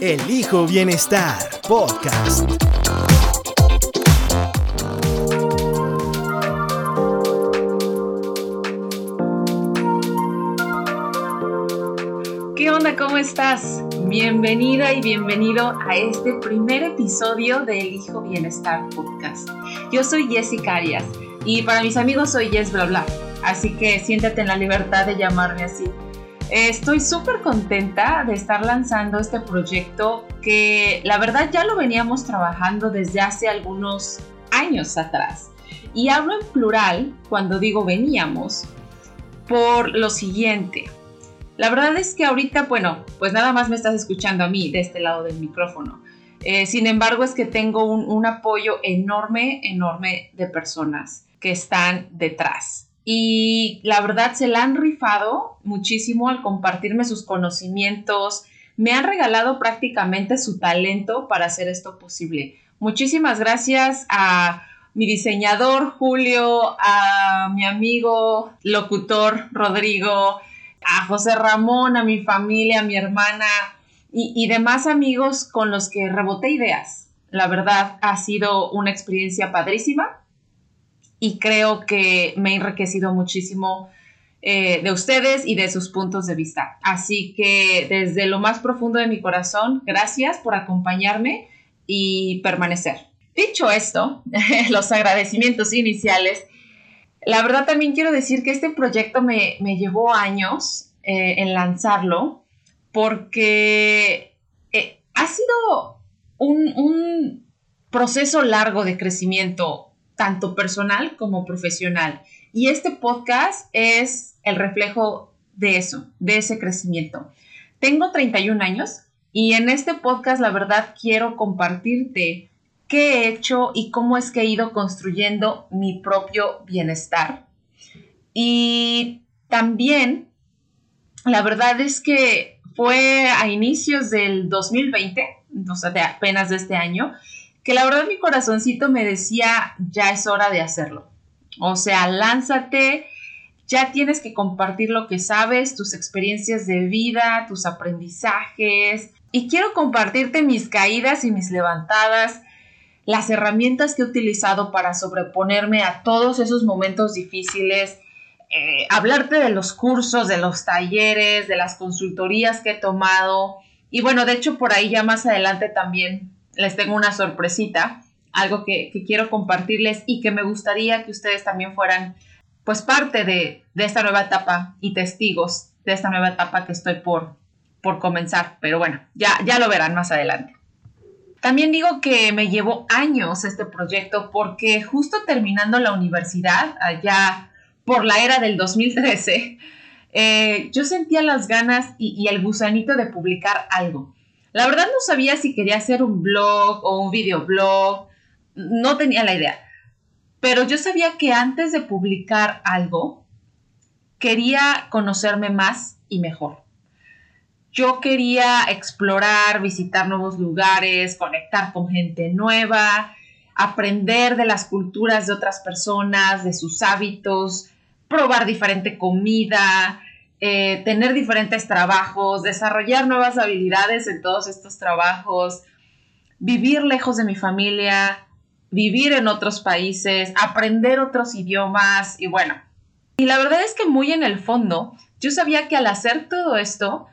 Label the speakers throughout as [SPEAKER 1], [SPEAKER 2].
[SPEAKER 1] Elijo Bienestar Podcast.
[SPEAKER 2] ¿Qué onda? ¿Cómo estás? Bienvenida y bienvenido a este primer episodio de Elijo Bienestar Podcast. Yo soy Jessica Arias y para mis amigos soy Yes Bla Bla, así que siéntate en la libertad de llamarme así. Estoy súper contenta de estar lanzando este proyecto que la verdad ya lo veníamos trabajando desde hace algunos años atrás. Y hablo en plural cuando digo veníamos por lo siguiente. La verdad es que ahorita, bueno, pues nada más me estás escuchando a mí de este lado del micrófono. Eh, sin embargo, es que tengo un, un apoyo enorme, enorme de personas que están detrás y la verdad se la han rifado muchísimo al compartirme sus conocimientos. Me han regalado prácticamente su talento para hacer esto posible. Muchísimas gracias a mi diseñador Julio, a mi amigo locutor Rodrigo, a José Ramón, a mi familia, a mi hermana y, demás amigos con los que reboté ideas. La verdad ha sido una experiencia padrísima y creo que me ha enriquecido muchísimo eh, de ustedes y de sus puntos de vista. Así que desde lo más profundo de mi corazón, gracias por acompañarme y permanecer. Dicho esto, los agradecimientos iniciales, la verdad también quiero decir que este proyecto me, me llevó años eh, en lanzarlo porque eh, ha sido un, un proceso largo de crecimiento tanto personal como profesional. Y este podcast es el reflejo de eso, de ese crecimiento. Tengo 31 años y en este podcast la verdad quiero compartirte qué he hecho y cómo es que he ido construyendo mi propio bienestar. Y también, la verdad es que fue a inicios del 2020, o sea, de apenas de este año, que la verdad mi corazoncito me decía, ya es hora de hacerlo. O sea, lánzate, ya tienes que compartir lo que sabes, tus experiencias de vida, tus aprendizajes. Y quiero compartirte mis caídas y mis levantadas, las herramientas que he utilizado para sobreponerme a todos esos momentos difíciles, eh, hablarte de los cursos, de los talleres, de las consultorías que he tomado. Y bueno, de hecho por ahí ya más adelante también les tengo una sorpresita, algo que, quiero compartirles y que me gustaría que ustedes también fueran pues parte de, esta nueva etapa y testigos de esta nueva etapa que estoy por, por comenzar. Pero bueno, ya, ya lo verán más adelante. También digo que me llevó años este proyecto porque justo terminando la universidad, allá por la era del 2013, eh, yo sentía las ganas y, el gusanito de publicar algo. La verdad no sabía si quería hacer un blog o un videoblog, no tenía la idea. Pero yo sabía que antes de publicar algo, quería conocerme más y mejor. Yo quería explorar, visitar nuevos lugares, conectar con gente nueva, aprender de las culturas de otras personas, de sus hábitos, probar diferente comida, eh, tener diferentes trabajos, desarrollar nuevas habilidades en todos estos trabajos, vivir lejos de mi familia, vivir en otros países, aprender otros idiomas y bueno. Y la verdad es que muy en el fondo, yo sabía que al hacer todo esto,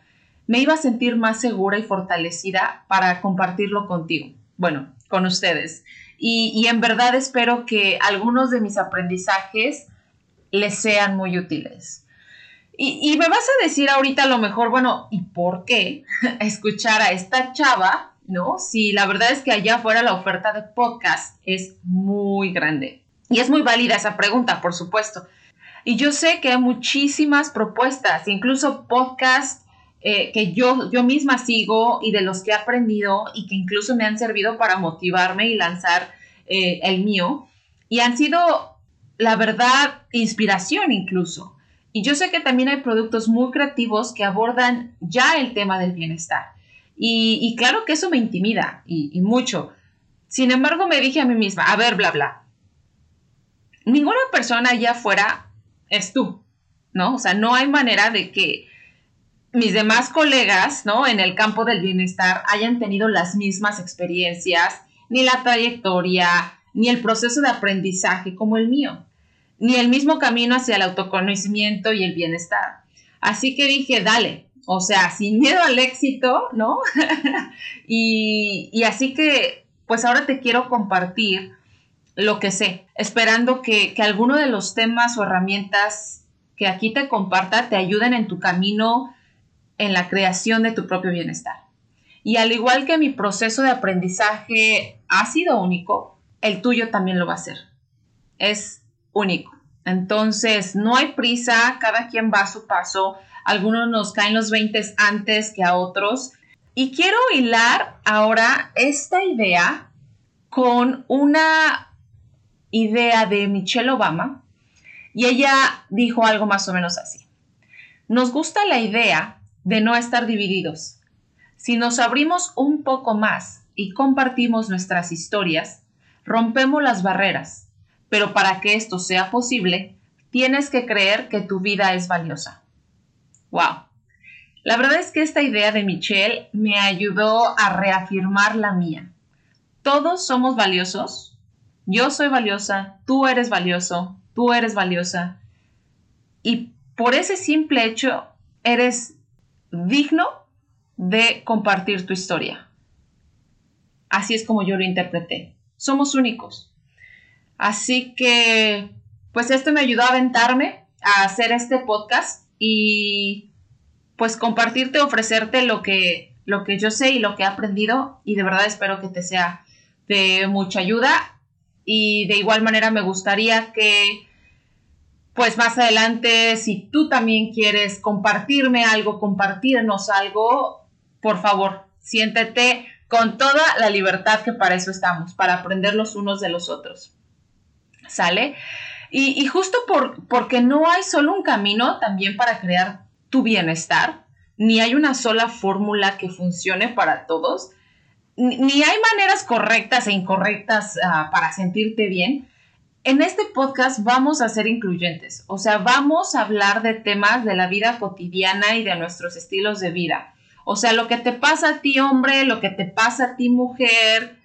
[SPEAKER 2] me iba a sentir más segura y fortalecida para compartirlo contigo, bueno, con ustedes. Y, y en verdad espero que algunos de mis aprendizajes les sean muy útiles. Y, me vas a decir ahorita a lo mejor, bueno, ¿y por qué escuchar a esta chava, no? Si la verdad es que allá afuera la oferta de podcast es muy grande. Y es muy válida esa pregunta, por supuesto. Y yo sé que hay muchísimas propuestas, incluso podcasts eh, que yo, yo misma sigo y de los que he aprendido y que incluso me han servido para motivarme y lanzar eh, el mío. Y han sido, la verdad, inspiración incluso. Y yo sé que también hay productos muy creativos que abordan ya el tema del bienestar. Y, claro que eso me intimida y, y mucho. Sin embargo, me dije a mí misma, a ver, bla, bla. Ninguna persona allá afuera es tú, ¿no? O sea, no hay manera de que mis demás colegas, ¿no? En el campo del bienestar hayan tenido las mismas experiencias, ni la trayectoria, ni el proceso de aprendizaje como el mío, ni el mismo camino hacia el autoconocimiento y el bienestar. Así que dije, dale, o sea, sin miedo al éxito, ¿no? y, así que, pues ahora te quiero compartir lo que sé, esperando que, que alguno de los temas o herramientas que aquí te comparta te ayuden en tu camino en la creación de tu propio bienestar. Y al igual que mi proceso de aprendizaje ha sido único, el tuyo también lo va a ser. Es único. Entonces, no hay prisa, cada quien va a su paso. Algunos nos caen los 20 antes que a otros. Y quiero hilar ahora esta idea con una idea de Michelle Obama. Y ella dijo algo más o menos así. Nos gusta la idea de no estar divididos. Si nos abrimos un poco más y compartimos nuestras historias, rompemos las barreras, pero para que esto sea posible, tienes que creer que tu vida es valiosa. ¡Wow! La verdad es que esta idea de Michelle me ayudó a reafirmar la mía. Todos somos valiosos. Yo soy valiosa, tú eres valioso, tú eres valiosa. Y por ese simple hecho, eres digno de compartir tu historia. Así es como yo lo interpreté. Somos únicos. Así que, pues esto me ayudó a aventarme a hacer este podcast y pues compartirte, ofrecerte lo que, lo que yo sé y lo que he aprendido y de verdad espero que te sea de mucha ayuda y de igual manera me gustaría que pues más adelante, si tú también quieres compartirme algo, compartirnos algo, por favor, siéntete con toda la libertad que para eso estamos, para aprender los unos de los otros. ¿Sale? Y, justo por, porque no hay solo un camino también para crear tu bienestar, ni hay una sola fórmula que funcione para todos, ni hay maneras correctas e incorrectas ah, para sentirte bien, en este podcast vamos a ser incluyentes, o sea, vamos a hablar de temas de la vida cotidiana y de nuestros estilos de vida. O sea, lo que te pasa a ti hombre, lo que te pasa a ti mujer.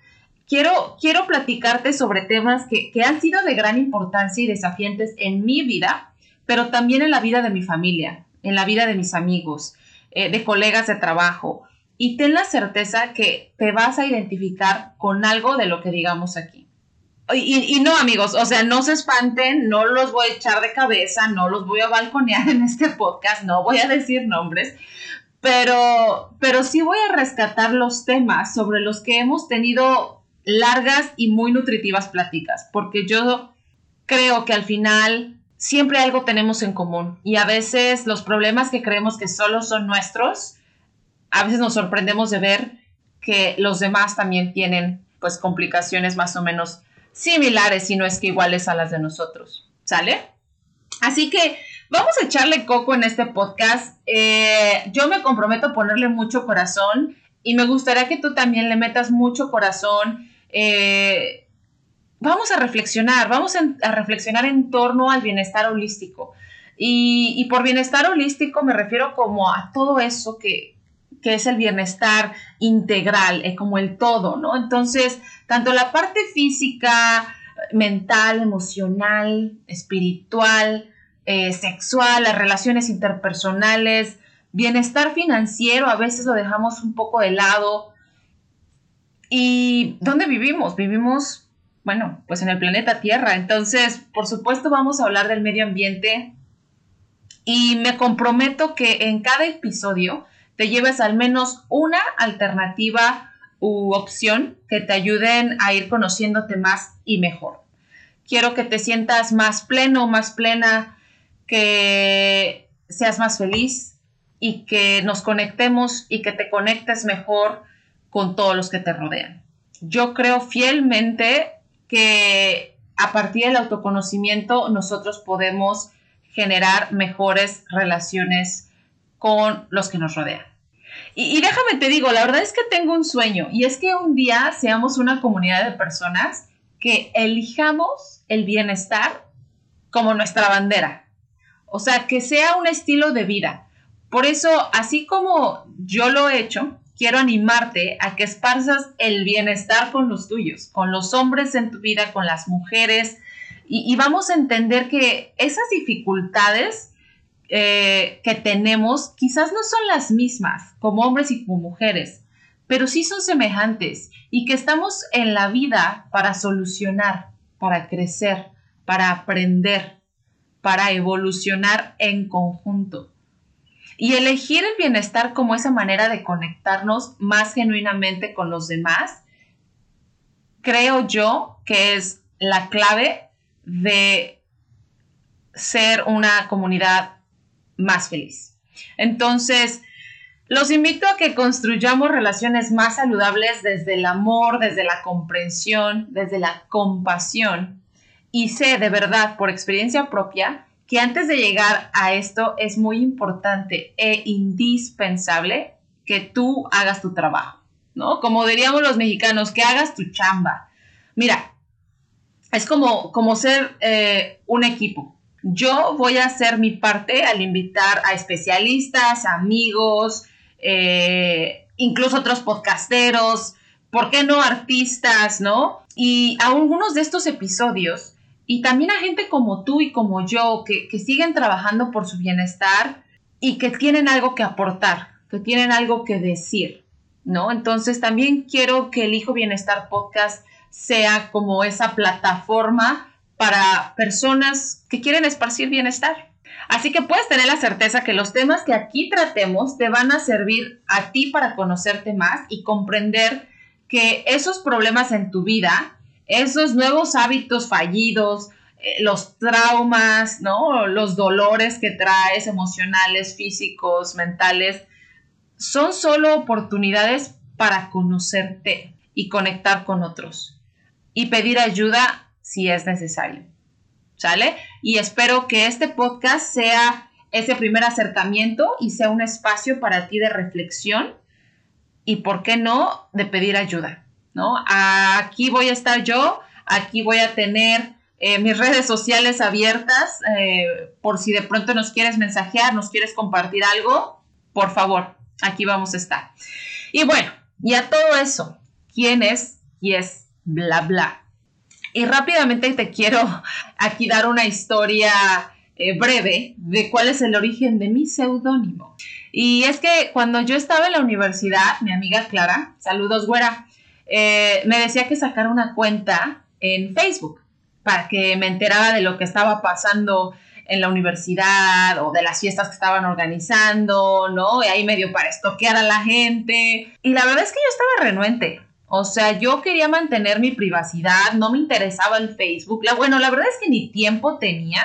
[SPEAKER 2] Quiero, quiero platicarte sobre temas que, han sido de gran importancia y desafiantes en mi vida, pero también en la vida de mi familia, en la vida de mis amigos, eh, de colegas de trabajo. Y ten la certeza que te vas a identificar con algo de lo que digamos aquí. Y, no, amigos, o sea, no se espanten, no los voy a echar de cabeza, no los voy a balconear en este podcast, no voy a decir nombres, pero, pero sí voy a rescatar los temas sobre los que hemos tenido largas y muy nutritivas pláticas, porque yo creo que al final siempre algo tenemos en común y a veces los problemas que creemos que solo son nuestros, a veces nos sorprendemos de ver que los demás también tienen pues complicaciones más o menos similares, si no es que iguales a las de nosotros. ¿Sale? Así que vamos a echarle coco en este podcast. Eh, yo me comprometo a ponerle mucho corazón y me gustaría que tú también le metas mucho corazón. Eh, vamos a reflexionar, vamos a, reflexionar en torno al bienestar holístico. Y, por bienestar holístico me refiero como a todo eso que, que es el bienestar integral, como el todo, ¿no? Entonces, tanto la parte física, mental, emocional, espiritual, eh, sexual, las relaciones interpersonales, bienestar financiero, a veces lo dejamos un poco de lado. ¿Y dónde vivimos? Vivimos, bueno, pues en el planeta Tierra. Entonces, por supuesto, vamos a hablar del medio ambiente. Y me comprometo que en cada episodio te lleves al menos una alternativa u opción que te ayuden a ir conociéndote más y mejor. Quiero que te sientas más pleno, más plena, que seas más feliz, y que nos conectemos y que te conectes mejor con todos los que te rodean. Yo creo fielmente que a partir del autoconocimiento nosotros podemos generar mejores relaciones con los que nos rodean. Y, déjame te digo, la verdad es que tengo un sueño y es que un día seamos una comunidad de personas que elijamos el bienestar como nuestra bandera. O sea, que sea un estilo de vida. Por eso, así como yo lo he hecho, quiero animarte a que esparzas el bienestar con los tuyos, con los hombres en tu vida, con las mujeres, y, vamos a entender que esas dificultades eh, que tenemos quizás no son las mismas como hombres y como mujeres, pero sí son semejantes y que estamos en la vida para solucionar, para crecer, para aprender, para evolucionar en conjunto. Y elegir el bienestar como esa manera de conectarnos más genuinamente con los demás, creo yo que es la clave de ser una comunidad más feliz. Entonces, los invito a que construyamos relaciones más saludables desde el amor, desde la comprensión, desde la compasión. Y sé de verdad, por experiencia propia, que antes de llegar a esto es muy importante e indispensable que tú hagas tu trabajo, ¿no? Como diríamos los mexicanos, que hagas tu chamba. Mira, es como, como ser eh, un equipo. Yo voy a hacer mi parte al invitar a especialistas, amigos, eh, incluso otros podcasteros, ¿por qué no artistas, no? Y algunos de estos episodios, y también a gente como tú y como yo, que, que siguen trabajando por su bienestar y que tienen algo que aportar, que tienen algo que decir, ¿no? Entonces también quiero que el Hijo Bienestar Podcast sea como esa plataforma para personas que quieren esparcir bienestar. Así que puedes tener la certeza que los temas que aquí tratemos te van a servir a ti para conocerte más y comprender que esos problemas en tu vida, esos nuevos hábitos fallidos, eh, los traumas, ¿no? Los dolores que traes emocionales, físicos, mentales, son solo oportunidades para conocerte y conectar con otros y pedir ayuda si es necesario. ¿Sale? Y espero que este podcast sea ese primer acercamiento y sea un espacio para ti de reflexión y, ¿por qué no?, de pedir ayuda, ¿no? Aquí voy a estar yo, aquí voy a tener eh, mis redes sociales abiertas eh, por si de pronto nos quieres mensajear, nos quieres compartir algo, por favor, aquí vamos a estar. Y bueno, y a todo eso, ¿quién es es bla, bla. Y rápidamente te quiero aquí dar una historia eh, breve de cuál es el origen de mi seudónimo. Y es que cuando yo estaba en la universidad, mi amiga Clara, saludos güera, eh, me decía que sacara una cuenta en Facebook para que me enterara de lo que estaba pasando en la universidad o de las fiestas que estaban organizando, ¿no? Y ahí medio para estoquear a la gente. Y la verdad es que yo estaba renuente. O sea, yo quería mantener mi privacidad, no me interesaba el Facebook. La, bueno, la verdad es que ni tiempo tenía,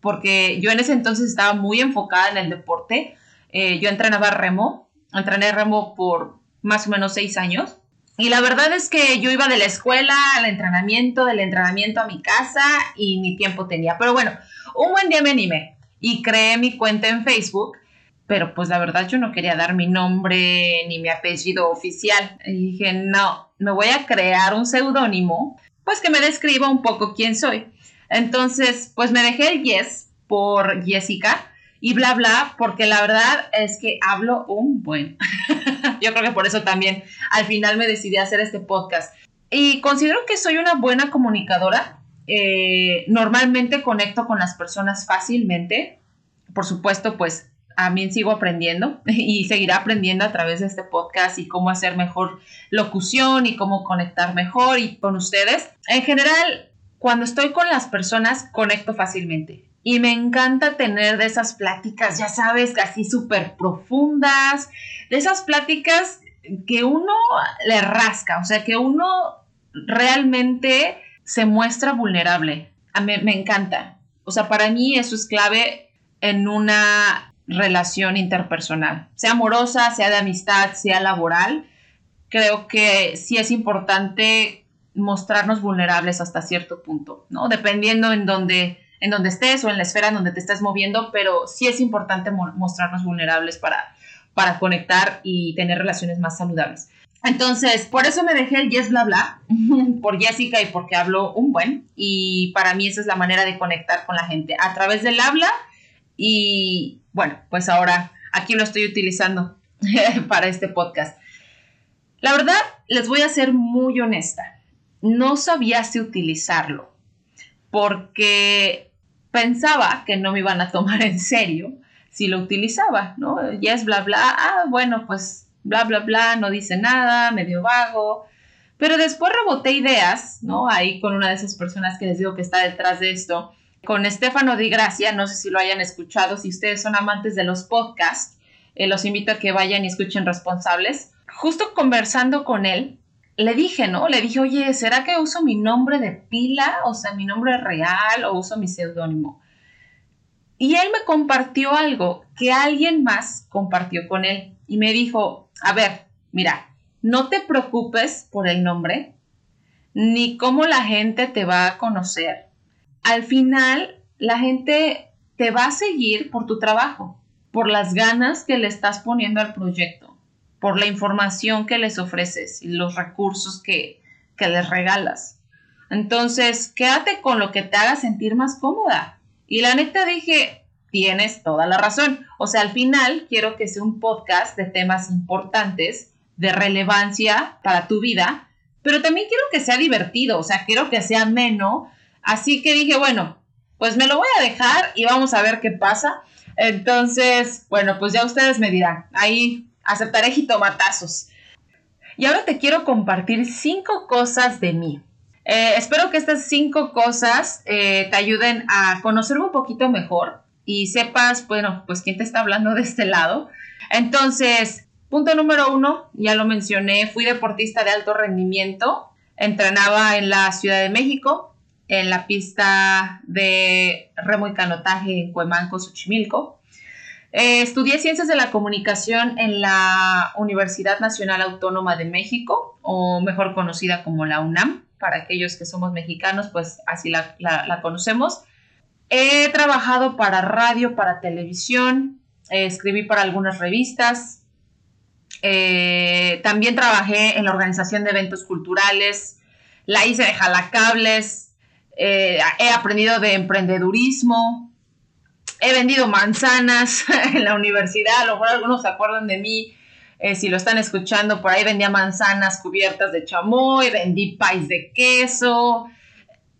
[SPEAKER 2] porque yo en ese entonces estaba muy enfocada en el deporte. Eh, yo entrenaba remo, entrené remo por más o menos seis años. Y la verdad es que yo iba de la escuela al entrenamiento, del entrenamiento a mi casa y ni tiempo tenía. Pero bueno, un buen día me animé y creé mi cuenta en Facebook pero pues la verdad yo no quería dar mi nombre ni mi apellido oficial. Y dije, no, me voy a crear un seudónimo, pues que me describa un poco quién soy. Entonces, pues me dejé el yes por Jessica y bla bla, porque la verdad es que hablo un buen. yo creo que por eso también al final me decidí a hacer este podcast. Y considero que soy una buena comunicadora. Eh, normalmente conecto con las personas fácilmente. Por supuesto, pues también sigo aprendiendo y seguiré aprendiendo a través de este podcast y cómo hacer mejor locución y cómo conectar mejor y con ustedes. En general, cuando estoy con las personas, conecto fácilmente. Y me encanta tener de esas pláticas, ya sabes, así súper profundas, de esas pláticas que uno le rasca, o sea, que uno realmente se muestra vulnerable. A mí me encanta. O sea, para mí eso es clave en una relación interpersonal, sea amorosa, sea de amistad, sea laboral. Creo que sí es importante mostrarnos vulnerables hasta cierto punto, ¿no? Dependiendo en dónde en donde estés o en la esfera en donde te estés moviendo, pero sí es importante mostrarnos vulnerables para, para conectar y tener relaciones más saludables. Entonces, por eso me dejé el yes bla bla, por Jessica y porque hablo un buen. Y para mí esa es la manera de conectar con la gente, a través del habla. Y bueno, pues ahora aquí lo estoy utilizando para este podcast. La verdad, les voy a ser muy honesta. No sabía si utilizarlo, porque pensaba que no me iban a tomar en serio si lo utilizaba, ¿no? Ya es bla, bla, ah, bueno, pues bla, bla, bla, no dice nada, medio vago. Pero después reboté ideas, ¿no? Ahí con una de esas personas que les digo que está detrás de esto, con Estefano Di Gracia, no sé si lo hayan escuchado, si ustedes son amantes de los podcasts, eh, los invito a que vayan y escuchen responsables. Justo conversando con él, le dije, ¿no? Le dije, oye, ¿será que uso mi nombre de pila? O sea, mi nombre real o uso mi seudónimo. Y él me compartió algo que alguien más compartió con él y me dijo, a ver, mira, no te preocupes por el nombre ni cómo la gente te va a conocer. Al final, la gente te va a seguir por tu trabajo, por las ganas que le estás poniendo al proyecto por la información que les ofreces y los recursos que, que les regalas. Entonces, quédate con lo que te haga sentir más cómoda. Y la neta dije, tienes toda la razón. O sea, al final quiero que sea un podcast de temas importantes, de relevancia para tu vida, pero también quiero que sea divertido, o sea, quiero que sea ameno. Así que dije, bueno, pues me lo voy a dejar y vamos a ver qué pasa. Entonces, bueno, pues ya ustedes me dirán. Ahí aceptaré jitomatazos. Y ahora te quiero compartir cinco cosas de mí. Eh, espero que estas cinco cosas eh, te ayuden a conocerme un poquito mejor y sepas, bueno, pues quién te está hablando de este lado. Entonces, punto número uno, ya lo mencioné, fui deportista de alto rendimiento, entrenaba en la Ciudad de México, en la pista de remo y canotaje en Cuemanco, Xochimilco. Eh, estudié Ciencias de la Comunicación en la Universidad Nacional Autónoma de México, o mejor conocida como la UNAM. Para aquellos que somos mexicanos, pues así la, conocemos. He trabajado para radio, para televisión, escribí para algunas revistas. Eh, también trabajé en la organización de eventos culturales. La hice de jalacables. Eh, he aprendido de emprendedurismo, he vendido manzanas en la universidad, a lo mejor algunos se acuerdan de mí, eh, si lo están escuchando, por ahí vendía manzanas cubiertas de chamoy, vendí pais de queso,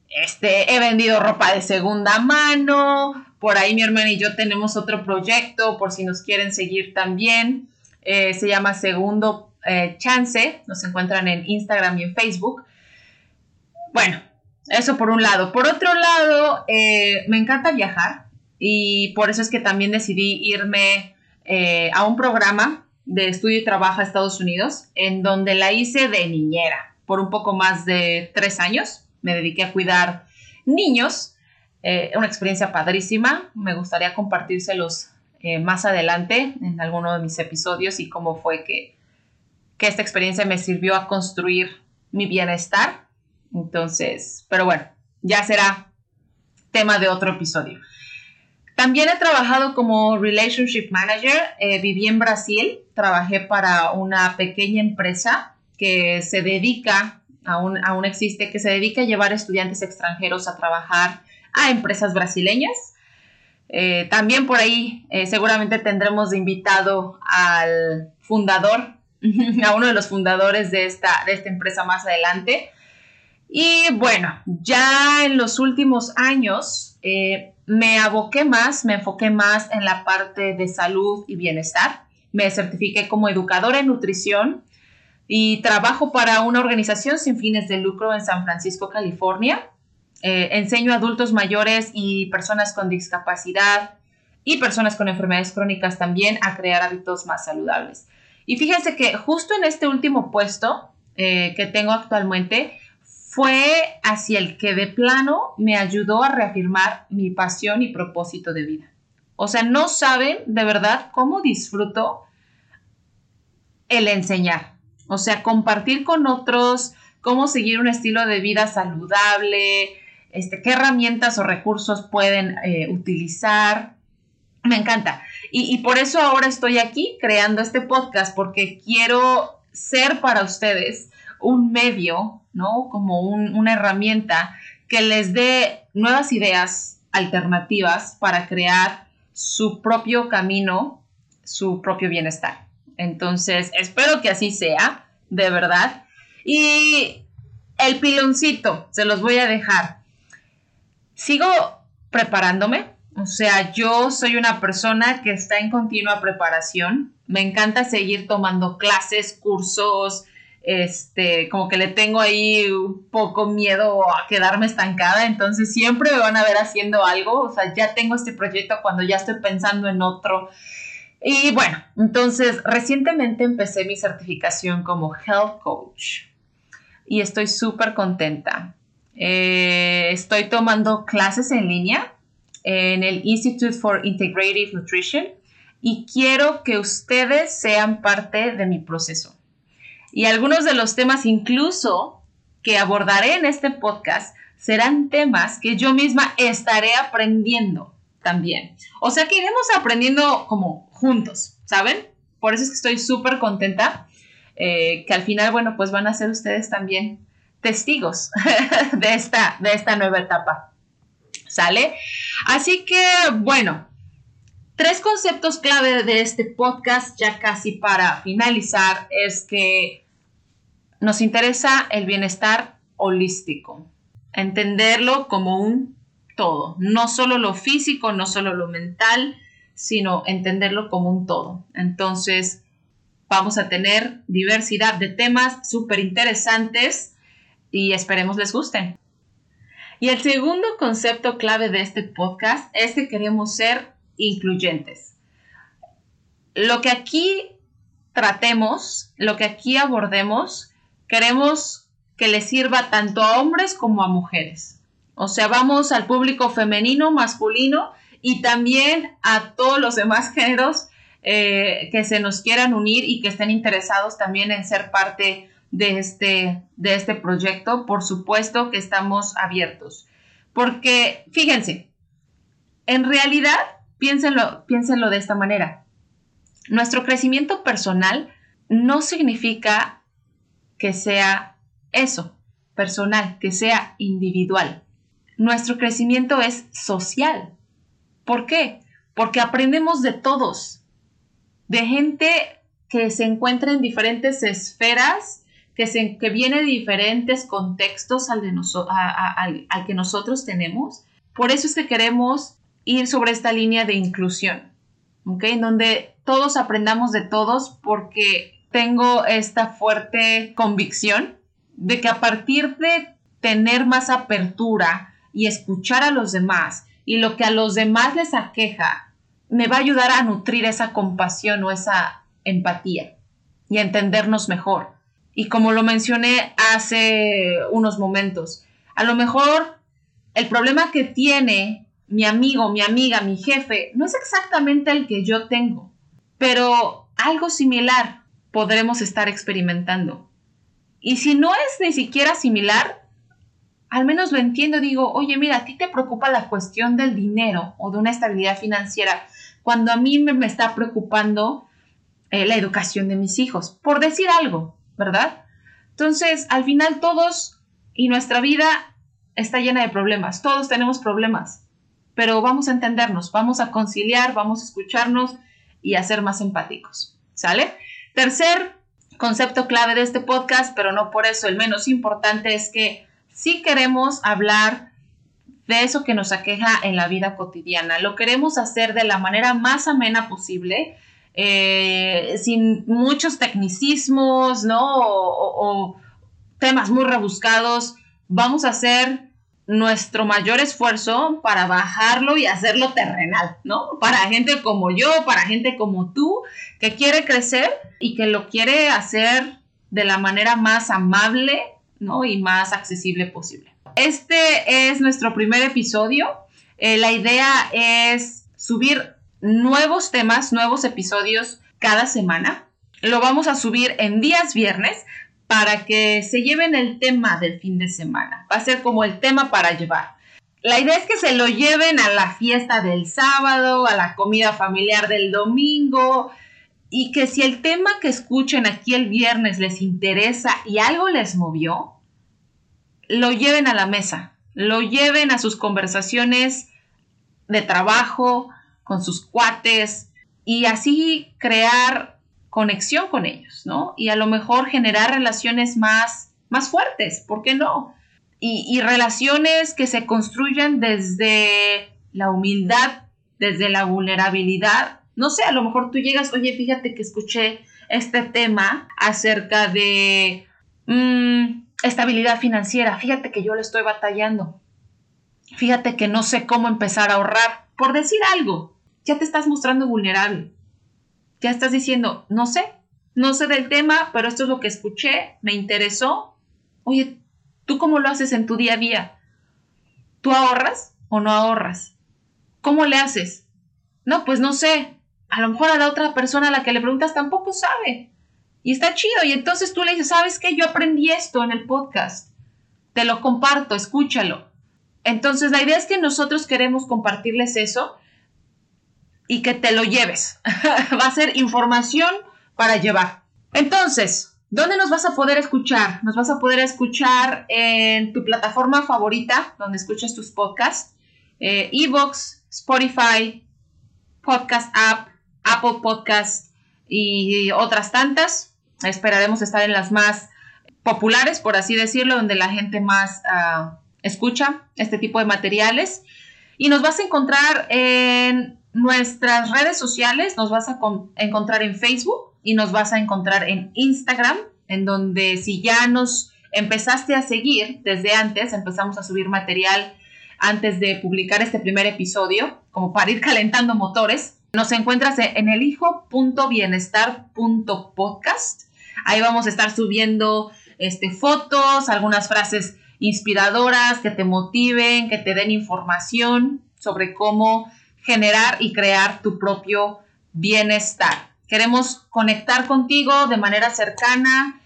[SPEAKER 2] este, he vendido ropa de segunda mano, por ahí mi hermana y yo tenemos otro proyecto, por si nos quieren seguir también, eh, se llama Segundo eh, Chance, nos encuentran en Instagram y en Facebook. Bueno, eso por un lado. Por otro lado, me encanta viajar y por eso es que también decidí irme eh, a un programa de estudio y trabajo a Estados Unidos, en donde la hice de niñera por un poco más de tres años. Me dediqué a cuidar niños, eh, una experiencia padrísima. Me gustaría compartírselos eh, más adelante en alguno de mis episodios y cómo fue que, que esta experiencia me sirvió a construir mi bienestar. Entonces, pero bueno, ya será tema de otro episodio. También he trabajado como Relationship Manager. Eh, viví en Brasil, trabajé para una pequeña empresa que se dedica, aún, aún existe, que se dedica a llevar estudiantes extranjeros a trabajar a empresas brasileñas. Eh, también por ahí eh, seguramente tendremos invitado al fundador, a uno de los fundadores de esta, de esta empresa más adelante. Y bueno, ya en los últimos años me aboqué más, me enfoqué más en la parte de salud y bienestar. Me certifiqué como educadora en nutrición y trabajo para una organización sin fines de lucro en San Francisco, California. Eh, enseño a adultos mayores y personas con discapacidad y personas con enfermedades crónicas también a crear hábitos más saludables. Y fíjense que justo en este último puesto eh, que tengo actualmente, fue hacia el que de plano me ayudó a reafirmar mi pasión y propósito de vida. O sea, no saben de verdad cómo disfruto el enseñar. O sea, compartir con otros cómo seguir un estilo de vida saludable, este, qué herramientas o recursos pueden eh, utilizar. Me encanta. Y, por eso ahora estoy aquí creando este podcast, porque quiero ser para ustedes un medio, ¿no? Como una herramienta que les dé nuevas ideas alternativas para crear su propio camino, su propio bienestar. Entonces, espero que así sea, de verdad. Y el piloncito, se los voy a dejar. Sigo preparándome, o sea, yo soy una persona que está en continua preparación. Me encanta seguir tomando clases, cursos, este, como que le tengo ahí un poco miedo a quedarme estancada, entonces siempre me van a ver haciendo algo, o sea, ya tengo este proyecto cuando ya estoy pensando en otro. Y bueno, entonces recientemente empecé mi certificación como Health Coach y estoy súper contenta. Eh, estoy tomando clases en línea en el Institute for Integrative Nutrition y quiero que ustedes sean parte de mi proceso. Y algunos de los temas incluso que abordaré en este podcast serán temas que yo misma estaré aprendiendo también. O sea que iremos aprendiendo como juntos, ¿saben? Por eso es que estoy súper contenta eh, que al final, bueno, pues van a ser ustedes también testigos de esta, de esta nueva etapa. ¿Sale? Así que, bueno, tres conceptos clave de este podcast, ya casi para finalizar, es que nos interesa el bienestar holístico, entenderlo como un todo, no solo lo físico, no solo lo mental, sino entenderlo como un todo. Entonces, vamos a tener diversidad de temas súper interesantes y esperemos les gusten. Y el segundo concepto clave de este podcast es que queremos ser incluyentes. Lo que aquí tratemos, lo que aquí abordemos, queremos que le sirva tanto a hombres como a mujeres. O sea, vamos al público femenino, masculino y también a todos los demás géneros eh, que se nos quieran unir y que estén interesados también en ser parte de este, de este proyecto, por supuesto que estamos abiertos. Porque, fíjense, en realidad, piénsenlo, piénsenlo de esta manera. Nuestro crecimiento personal no significa que sea eso, personal, que sea individual. Nuestro crecimiento es social. ¿Por qué? Porque aprendemos de todos, de gente que se encuentra en diferentes esferas que, se, que viene de diferentes contextos al, de al, que nosotros tenemos. Por eso es que queremos ir sobre esta línea de inclusión, ¿ok? Donde todos aprendamos de todos porque tengo esta fuerte convicción de que a partir de tener más apertura y escuchar a los demás y lo que a los demás les aqueja, me va a ayudar a nutrir esa compasión o esa empatía y entendernos mejor. Y como lo mencioné hace unos momentos, a lo mejor el problema que tiene mi amigo, mi amiga, mi jefe, no es exactamente el que yo tengo, pero algo similar podremos estar experimentando. Y si no es ni siquiera similar, al menos lo entiendo, digo, oye, mira, a ti te preocupa la cuestión del dinero o de una estabilidad financiera, cuando a mí me, está preocupando eh, la educación de mis hijos, por decir algo. ¿verdad? Entonces, al final todos y nuestra vida está llena de problemas, todos tenemos problemas, pero vamos a entendernos, vamos a conciliar, vamos a escucharnos y a ser más empáticos, ¿sale? Tercer concepto clave de este podcast, pero no por eso el menos importante, es que si queremos hablar de eso que nos aqueja en la vida cotidiana. Lo queremos hacer de la manera más amena posible, eh, sin muchos tecnicismos, ¿no? O, temas muy rebuscados. Vamos a hacer nuestro mayor esfuerzo para bajarlo y hacerlo terrenal, ¿no? Para gente como yo, para gente como tú, que quiere crecer y que lo quiere hacer de la manera más amable, ¿no? Y más accesible posible. Este es nuestro primer episodio. Eh, la idea es subir nuevos temas, nuevos episodios cada semana. Lo vamos a subir en días viernes para que se lleven el tema del fin de semana. Va a ser como el tema para llevar. La idea es que se lo lleven a la fiesta del sábado, a la comida familiar del domingo, y que si el tema que escuchen aquí el viernes les interesa y algo les movió, lo lleven a la mesa, lo lleven a sus conversaciones de trabajo, con sus cuates, y así crear conexión con ellos, ¿no? Y a lo mejor generar relaciones más, más fuertes, ¿por qué no? Y, relaciones que se construyan desde la humildad, desde la vulnerabilidad. No sé, a lo mejor tú llegas, oye, fíjate que escuché este tema acerca de mm, estabilidad financiera. Fíjate que yo lo estoy batallando. Fíjate que no sé cómo empezar a ahorrar. Por decir algo, ya te estás mostrando vulnerable ya estás diciendo, no sé, no sé del tema, pero esto es lo que escuché, me interesó. Oye, ¿tú cómo lo haces en tu día a día? ¿Tú ahorras o no ahorras? ¿Cómo le haces? No, pues no sé. A lo mejor a la otra persona a la que le preguntas tampoco sabe. Y está chido. Y entonces tú le dices, ¿sabes qué? Yo aprendí esto en el podcast. Te lo comparto, escúchalo. Entonces la idea es que nosotros queremos compartirles eso y que te lo lleves. Va a ser información para llevar. Entonces, ¿dónde nos vas a poder escuchar? Nos vas a poder escuchar en tu plataforma favorita, donde escuchas tus podcasts, eh, Evox, Spotify, Podcast App, Apple Podcast y otras tantas. Esperaremos estar en las más populares, por así decirlo, donde la gente más ah, escucha este tipo de materiales. Y nos vas a encontrar en nuestras redes sociales nos vas a encontrar en Facebook y nos vas a encontrar en Instagram, en donde si ya nos empezaste a seguir desde antes, empezamos a subir material antes de publicar este primer episodio, como para ir calentando motores. Nos encuentras en elhijo.bienestar.podcast. Ahí vamos a estar subiendo este, fotos, algunas frases inspiradoras que te motiven, que te den información sobre cómo generar y crear tu propio bienestar. Queremos conectar contigo de manera cercana.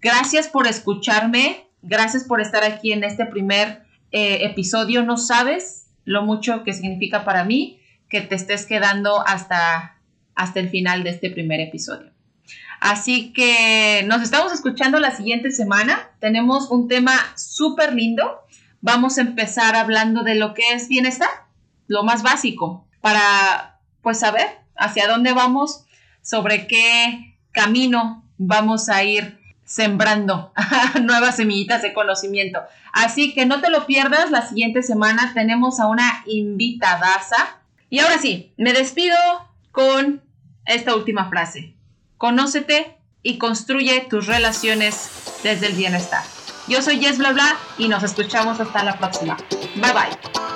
[SPEAKER 2] Gracias por escucharme. Gracias por estar aquí en este primer eh, episodio. No sabes lo mucho que significa para mí que te estés quedando hasta, hasta el final de este primer episodio. Así que nos estamos escuchando la siguiente semana. Tenemos un tema súper lindo. Vamos a empezar hablando de lo que es bienestar lo más básico, para pues saber hacia dónde vamos, sobre qué camino vamos a ir sembrando nuevas semillitas de conocimiento. Así que no te lo pierdas, la siguiente semana tenemos a una invitadaza. Y ahora sí, me despido con esta última frase. Conócete y construye tus relaciones desde el bienestar. Yo soy Bla y nos escuchamos hasta la próxima. Bye bye.